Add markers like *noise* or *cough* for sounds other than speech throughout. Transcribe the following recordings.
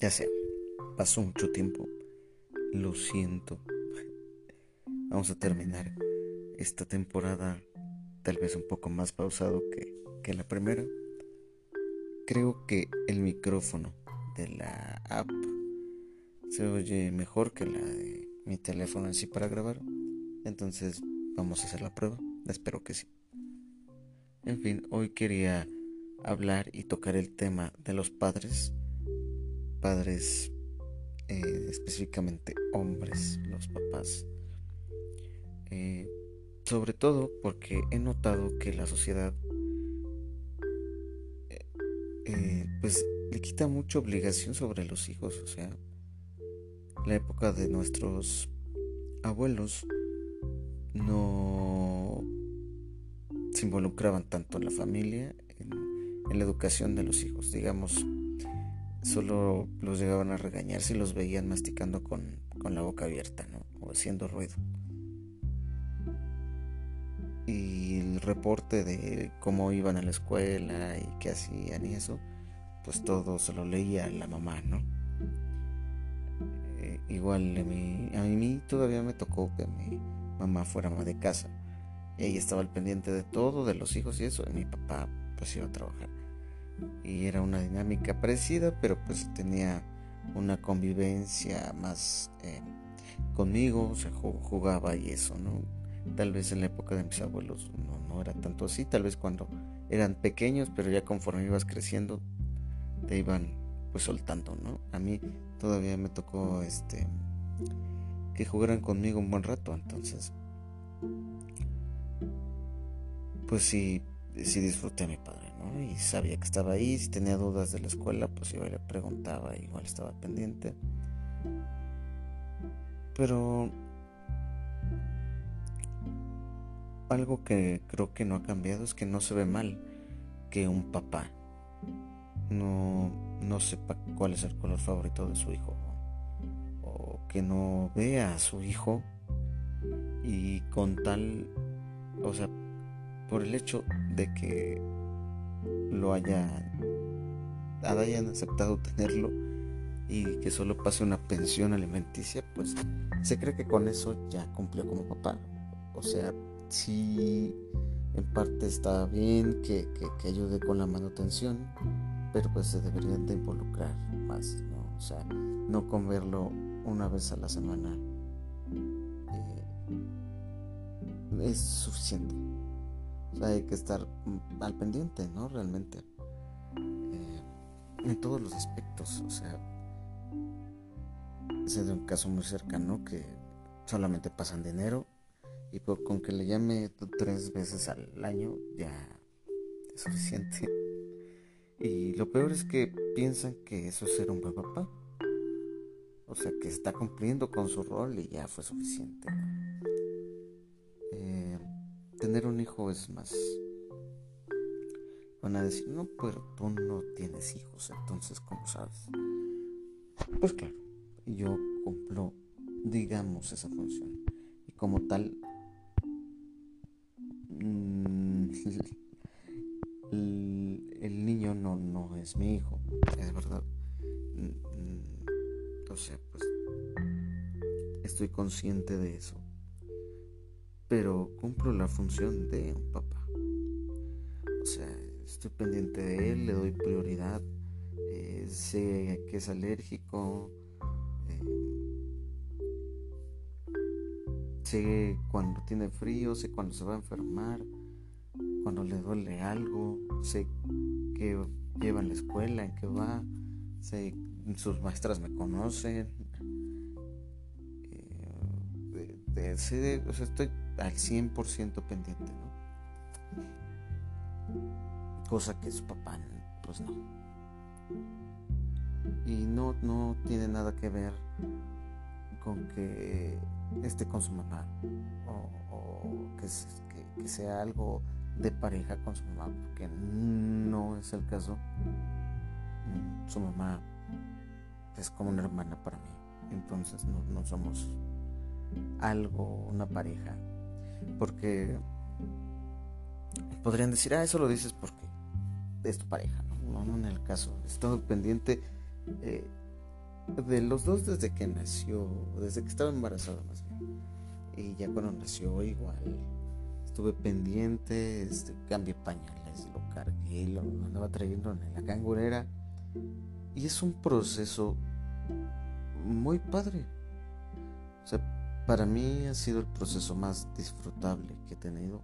Ya sé, pasó mucho tiempo. Lo siento. Vamos a terminar esta temporada tal vez un poco más pausado que, que la primera. Creo que el micrófono de la app se oye mejor que la de mi teléfono en sí para grabar. Entonces vamos a hacer la prueba. Espero que sí. En fin, hoy quería hablar y tocar el tema de los padres. Padres, eh, específicamente hombres, los papás. Eh, sobre todo porque he notado que la sociedad eh, pues le quita mucha obligación sobre los hijos. O sea, la época de nuestros abuelos no se involucraban tanto en la familia, en, la educación de los hijos. Digamos, solo los llegaban a regañar si los veían masticando con, con la boca abierta, ¿no? O haciendo ruido. Y el reporte de cómo iban a la escuela y qué hacían y eso, pues todo se lo leía la mamá, ¿no? Eh, igual a mí, a mí todavía me tocó que mi mamá fuera ama de casa. Ella estaba al pendiente de todo, de los hijos y eso. Y mi papá pues iba a trabajar. Y era una dinámica parecida, pero pues tenía una convivencia más eh, conmigo, o sea, jugaba y eso, ¿no? Tal vez en la época de mis abuelos no, no era tanto así, tal vez cuando eran pequeños, pero ya conforme ibas creciendo te iban pues soltando, ¿no? A mí todavía me tocó este que jugaran conmigo un buen rato, entonces pues sí, sí disfruté a mi padre, Y sabía que estaba ahí, si tenía dudas de la escuela, pues iba y le preguntaba, igual estaba pendiente. Pero algo que creo que no ha cambiado es que no se ve mal que un papá no, no sepa cuál es el color favorito de su hijo o que no vea a su hijo y con tal, o sea, por el hecho de que lo haya, hayan aceptado tenerlo y que solo pase una pensión alimenticia, pues se cree que con eso ya cumplió como papá. O sea, sí, en parte está bien que, que, ayude con la manutención, pero pues se deberían de involucrar más, ¿no? O sea, no comerlo una vez a la semana eh, es suficiente. Hay que estar al pendiente, ¿no? Realmente. Eh, en todos los aspectos. O sea, sé de un caso muy cercano que solamente pasan dinero y con que le llame tres veces al año ya es suficiente. *laughs* Y lo peor es que piensan que eso es ser un buen papá. O sea, que está cumpliendo con su rol y ya fue suficiente tener un hijo es más. Van a decir, no, pero tú no tienes hijos, entonces, ¿cómo sabes? Pues claro, yo cumplo, digamos, esa función. Y como tal, mm, *laughs* el, niño no, no es mi hijo, es verdad. Mm, o sea, pues estoy consciente de eso pero cumplo la función de un papá. O sea, estoy pendiente de él, le doy prioridad, eh, sé que es alérgico, eh, sé cuando tiene frío, sé cuando se va a enfermar, cuando le duele algo, sé que lleva en la escuela, en qué va, sé sus maestras me conocen. Eh, o sea, estoy al 100% pendiente, ¿no? Cosa que su papá, pues no. Y no, no tiene nada que ver con que esté con su mamá o, que, sea algo de pareja con su mamá, porque no es el caso. Su mamá es como una hermana para mí, entonces no, no somos algo, una pareja porque podrían decir, ah, eso lo dices porque es tu pareja, ¿no? No, en el caso. He estado pendiente eh, de los dos desde que nació, desde que estaba embarazada más bien. Y ya cuando nació igual, estuve pendiente, este, cambié pañales, lo cargué, lo andaba trayendo en la cangurera. Y es un proceso muy padre. O sea, para mí ha sido el proceso más disfrutable que he tenido.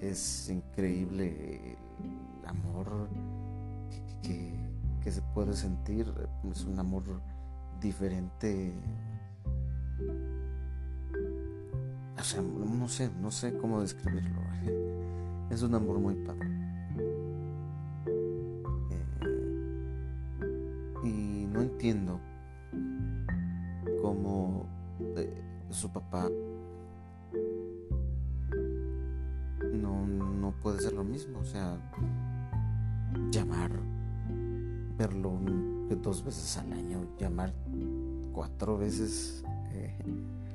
Es increíble el amor que, se puede sentir. Es un amor diferente. O sea, no sé, no sé cómo describirlo. *laughs* Es un amor muy padre. Eh, y no entiendo cómo su papá no, no puede ser lo mismo. O sea, llamar, verlo dos veces al año, llamar cuatro veces eh,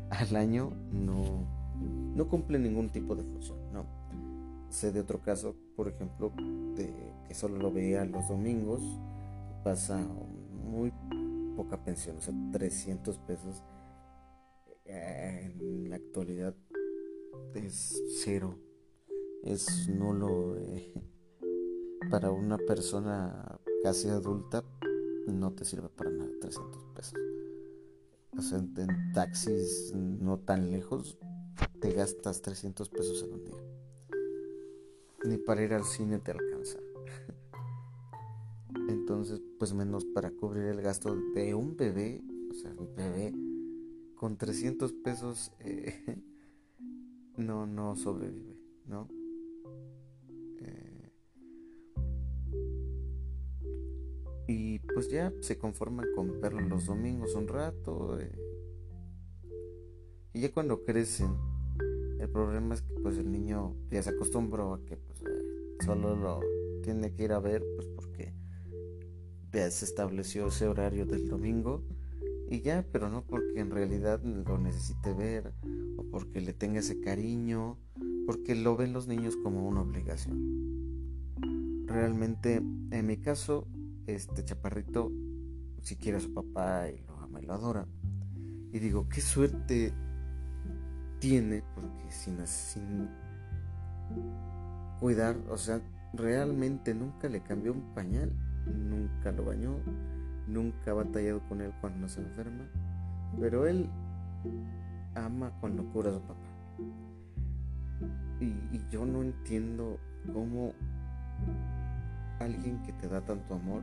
al año, no, no cumple ningún tipo de función. No. Sé de otro caso, por ejemplo, que solo lo veía los domingos, pasa muy poca pensión, o sea, 300 pesos en la actualidad es cero, es nulo. Eh, para una persona casi adulta no te sirve para nada 300 pesos. O sea, en taxis no tan lejos te gastas 300 pesos en un día. Ni para ir al cine te alcanza. *laughs* Entonces, pues menos para cubrir el gasto de un bebé, o sea, un bebé con 300 pesos eh, *laughs* no, no sobrevive, ¿no? Eh, y pues ya se conforman con verlo los domingos un rato. Eh, y ya cuando crecen, el problema es que pues el niño ya se acostumbró a que pues, solo lo tiene que ir a ver pues porque ya se estableció ese horario del domingo y ya, pero no porque en realidad lo necesite ver o porque le tenga ese cariño, porque lo ven los niños como una obligación. Realmente, en mi caso, este chaparrito, si quiere a su papá y lo ama y lo adora, y digo, qué suerte tiene, porque sin, sin cuidar, o sea, realmente nunca le cambió un pañal, nunca lo bañó, nunca ha batallado con él cuando se enferma, pero él ama con locura a su papá. Y, yo no entiendo cómo alguien que te da tanto amor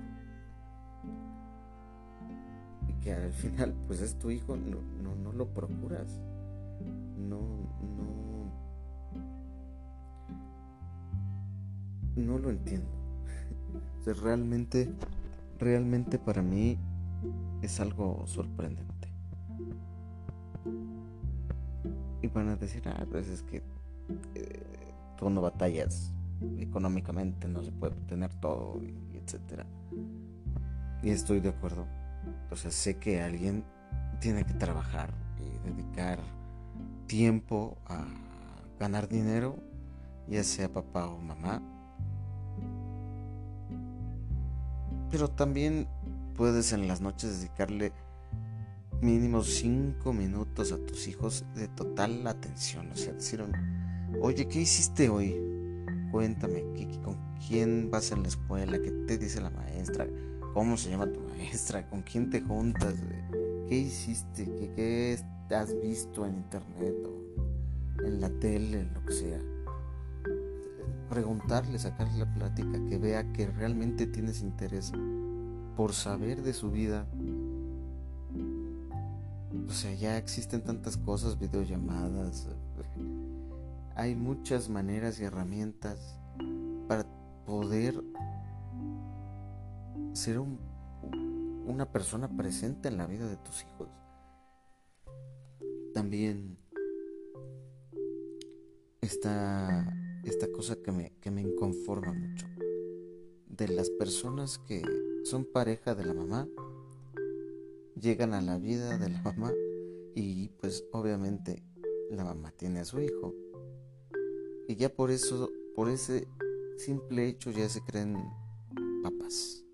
y que al *laughs* final pues es tu hijo, no, no, no lo procuras. No, no. No lo entiendo. *laughs* o sea, realmente realmente para mí es algo sorprendente. Y van a decir, ah, pues es que eh, tú no batallas económicamente, no se puede tener todo, y etcétera. Y estoy de acuerdo. O sea, sé que alguien tiene que trabajar y dedicar tiempo a ganar dinero, ya sea papá o mamá, pero también puedes en las noches dedicarle mínimo cinco minutos a tus hijos de total atención. O sea, decir, oye, ¿qué hiciste hoy? Cuéntame, ¿con quién vas a la escuela? ¿Qué te dice la maestra? ¿Cómo se llama tu maestra? ¿Con quién te juntas? ¿Qué hiciste? ¿Qué, qué has visto en internet o en la tele, lo que sea? Preguntarle, sacarle la plática, que vea que realmente tienes interés por saber de su vida. O sea, ya existen tantas cosas, videollamadas. Hay muchas maneras y herramientas para poder ser una persona presente en la vida de tus hijos. También está esta cosa que me, que me inconforma mucho. De las personas que son pareja de la mamá, llegan a la vida de la mamá y pues obviamente la mamá tiene a su hijo. Y ya por eso, por ese simple hecho ya se creen papás.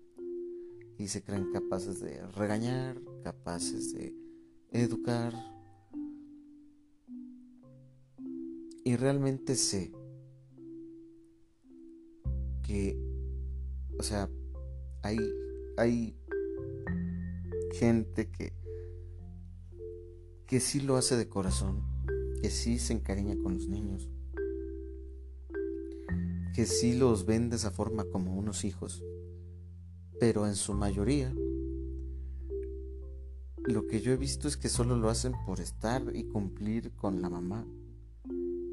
y se creen capaces de regañar, capaces de educar. Y realmente sé o sea, hay, hay gente que, que sí lo hace de corazón, que sí se encariña con los niños, que sí los ven de esa forma como unos hijos, pero en su mayoría lo que yo he visto es que solo lo hacen por estar y cumplir con la mamá,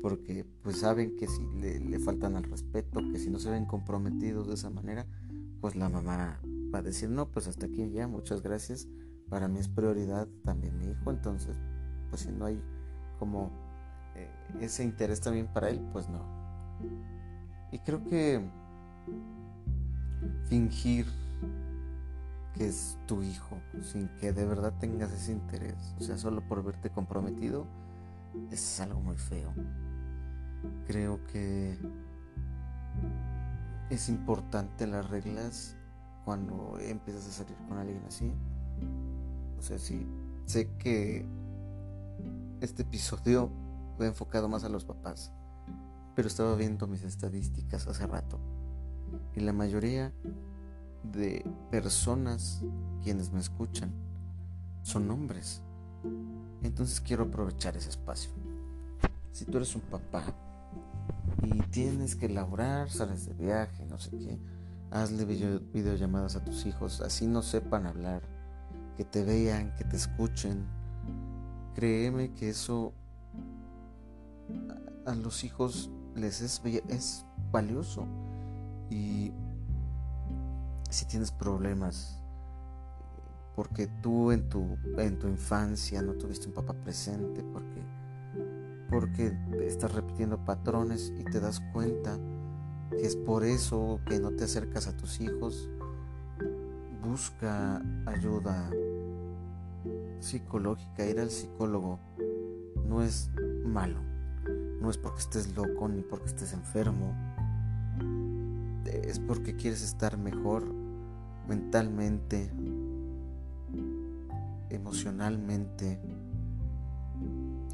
porque pues saben que si le, le faltan al respeto, que si no se ven comprometidos de esa manera, pues la mamá va a decir, no, pues hasta aquí ya, muchas gracias, para mí es prioridad también mi hijo, entonces, pues si no hay como eh, ese interés también para él, pues no. Y creo que fingir que es tu hijo sin que de verdad tengas ese interés, o sea, solo por verte comprometido, es algo muy feo. Creo que es importante las reglas cuando empiezas a salir con alguien así. O sea, sí, sé que este episodio fue enfocado más a los papás, pero estaba viendo mis estadísticas hace rato y la mayoría de personas quienes me escuchan son hombres. Entonces quiero aprovechar ese espacio. Si tú eres un papá y tienes que elaborar, sales de viaje, no sé qué, hazle videollamadas a tus hijos, así no sepan hablar, que te vean, que te escuchen. Créeme que eso a, los hijos les es, es valioso. Y si tienes problemas, porque tú en tu, en tu infancia no tuviste un papá presente, porque, porque estás repitiendo patrones y te das cuenta que es por eso que no te acercas a tus hijos, busca ayuda psicológica, ir al psicólogo no es malo, no es porque estés loco ni porque estés enfermo, es porque quieres estar mejor mentalmente, emocionalmente,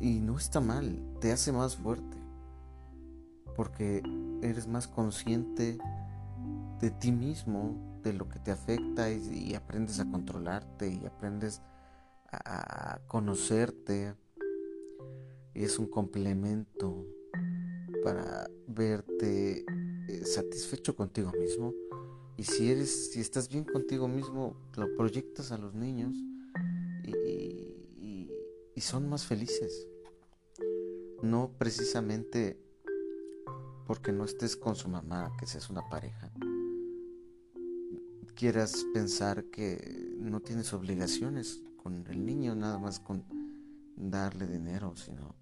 y no está mal, te hace más fuerte, porque eres más consciente de ti mismo, de lo que te afecta y, aprendes a controlarte y aprendes a, conocerte. Y es un complemento para verte eh, satisfecho contigo mismo. Y si eres, si estás bien contigo mismo, lo proyectas a los niños y, y son más felices. No precisamente porque no estés con su mamá, que seas una pareja, quieras pensar que no tienes obligaciones con el niño, nada más con darle dinero, sino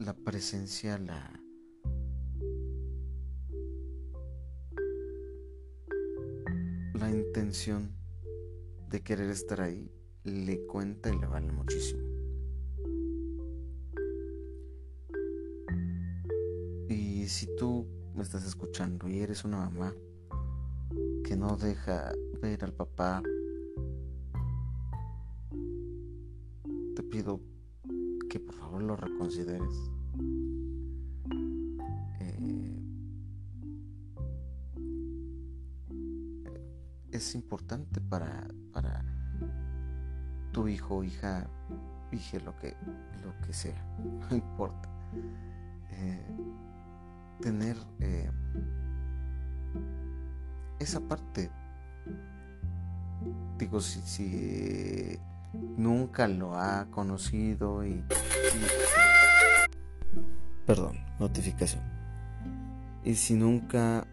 la presencia, la... La intención de querer estar ahí le cuenta y le vale muchísimo. Y si tú me estás escuchando y eres una mamá que no deja ver al papá, te pido que por favor lo reconsideres. Eh, es importante para, para tu hijo hija, dije lo que, lo que sea, *laughs* no importa. Eh, tener eh, esa parte. Digo, si, si nunca lo ha conocido y, Perdón, notificación. Y si nunca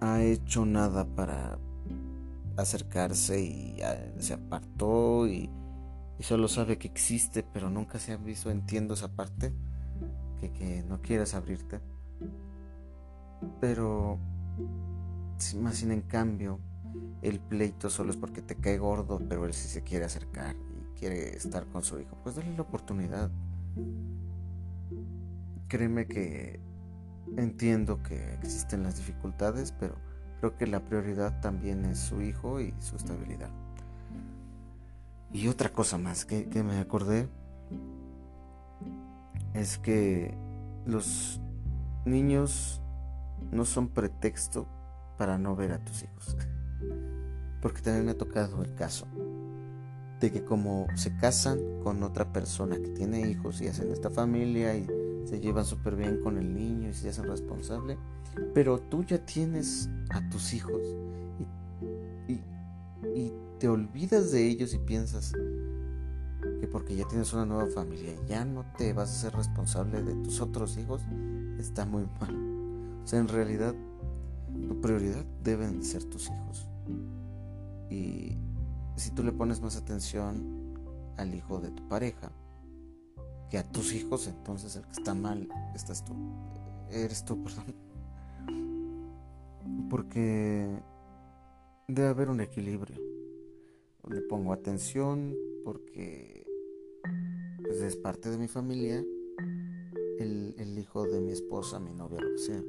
ha hecho nada para acercarse y se apartó y, y, solo sabe que existe, pero nunca se ha visto, entiendo esa parte que, no quieras abrirte. Pero, más sin en cambio, el pleito solo es porque te cae gordo, pero él sí se quiere acercar y quiere estar con su hijo, pues dale la oportunidad. Créeme que entiendo que existen las dificultades, pero creo que la prioridad también es su hijo y su estabilidad. Y otra cosa más que, que me acordé es que los niños no son pretexto para no ver a tus hijos. Porque también me ha tocado el caso de que como se casan con otra persona que tiene hijos y hacen esta familia y se llevan súper bien con el niño y se hacen responsable, pero tú ya tienes a tus hijos y, y te olvidas de ellos y piensas que porque ya tienes una nueva familia ya no te vas a ser responsable de tus otros hijos, está muy mal. O sea, en realidad tu prioridad deben ser tus hijos. Y si tú le pones más atención al hijo de tu pareja que a tus hijos, entonces el que está mal estás tú. Eres tú, *laughs* perdón. Porque debe haber un equilibrio. Le pongo atención porque pues, es parte de mi familia, el, el hijo de mi esposa, mi novia, lo que sea.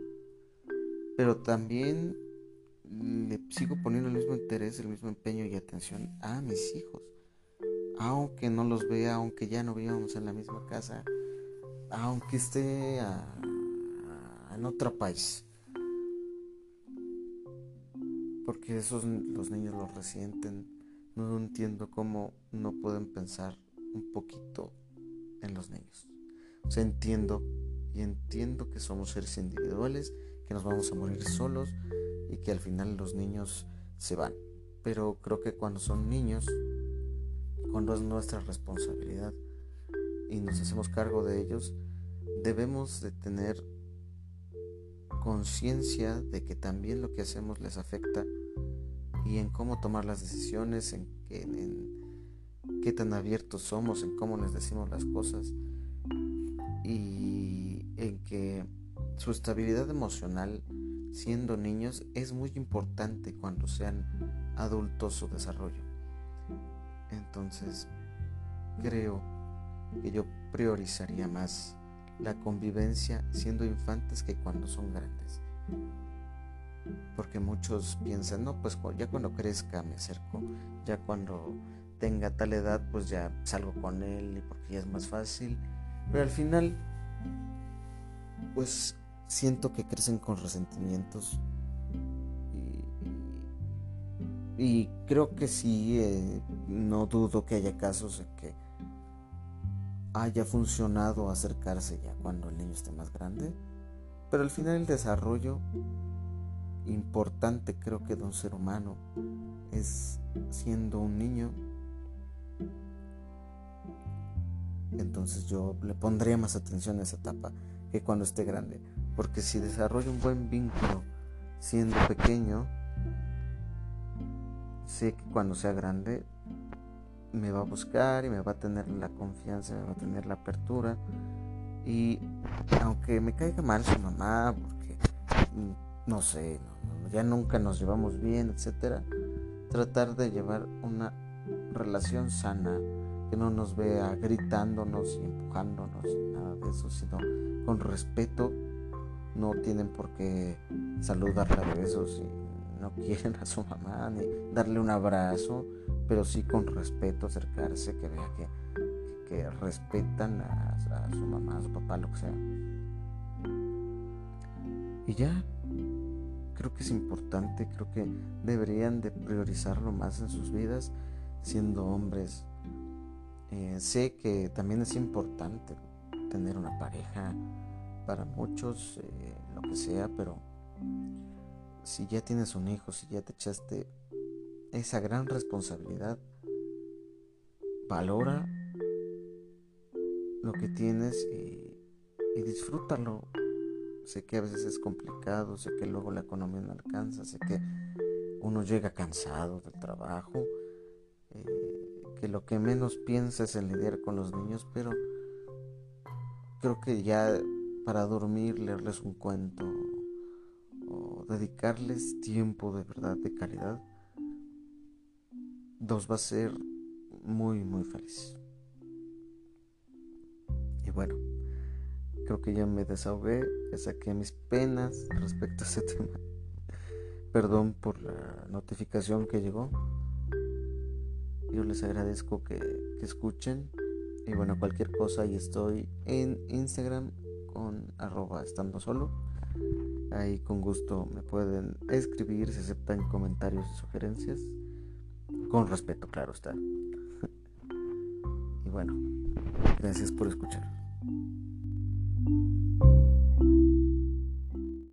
Pero también le sigo poniendo el mismo interés, el mismo empeño y atención a mis hijos. Aunque no los vea, aunque ya no vivamos en la misma casa, aunque esté en otro país. Porque esos los niños los resienten. No entiendo cómo no pueden pensar un poquito en los niños. O sea, entiendo y entiendo que somos seres individuales, que nos vamos a morir solos y que al final los niños se van. Pero creo que cuando son niños, cuando es nuestra responsabilidad y nos hacemos cargo de ellos, debemos de tener conciencia de que también lo que hacemos les afecta y en cómo tomar las decisiones, en, en, qué tan abiertos somos, en cómo les decimos las cosas y en que su estabilidad emocional siendo niños es muy importante cuando sean adultos su desarrollo. Entonces, creo que yo priorizaría más la convivencia siendo infantes que cuando son grandes. Porque muchos piensan, no, pues ya cuando crezca me acerco, ya cuando tenga tal edad, pues ya salgo con él y porque ya es más fácil. Pero al final, pues siento que crecen con resentimientos. Y, creo que sí, eh, no dudo que haya casos en que haya funcionado acercarse ya cuando el niño esté más grande. Pero al final el desarrollo importante creo que de un ser humano es siendo un niño. Entonces yo le pondría más atención a esa etapa que cuando esté grande. Porque si desarrollo un buen vínculo siendo pequeño, sé que cuando sea grande me va a buscar y me va a tener la confianza, me va a tener la apertura. Y aunque me caiga mal su mamá, porque no sé, ya nunca nos llevamos bien, etcétera, tratar de llevar una relación sana, que no nos vea gritándonos y empujándonos, nada de eso, sino con respeto no tienen por qué saludarla de besos si no *laughs* quieren a su mamá ni darle un abrazo, pero sí con respeto acercarse, que vea que, que respetan a, a, su mamá, a su papá, lo que sea. Y ya, creo que es importante, creo que deberían de priorizarlo más en sus vidas siendo hombres. Eh, sé que también es importante tener una pareja, para muchos, eh, lo que sea, pero si ya tienes un hijo, si ya te echaste esa gran responsabilidad, valora lo que tienes y, disfrútalo. Sé que a veces es complicado, sé que luego la economía no alcanza, sé que uno llega cansado del trabajo, eh, que lo que menos piensa es en lidiar con los niños, pero creo que ya para dormir, leerles un cuento o dedicarles tiempo de verdad, de calidad, los va a ser muy, muy feliz. Y bueno, creo que ya me desahogué, ya saqué mis penas respecto a ese *laughs* tema. perdón por la notificación que llegó. Yo les agradezco que, que escuchen. Y bueno, cualquier cosa, ahí estoy en Instagram con arroba estando solo. Ahí con gusto me pueden escribir, se aceptan comentarios y sugerencias. Con respeto, claro está. *laughs* y bueno, gracias por escuchar.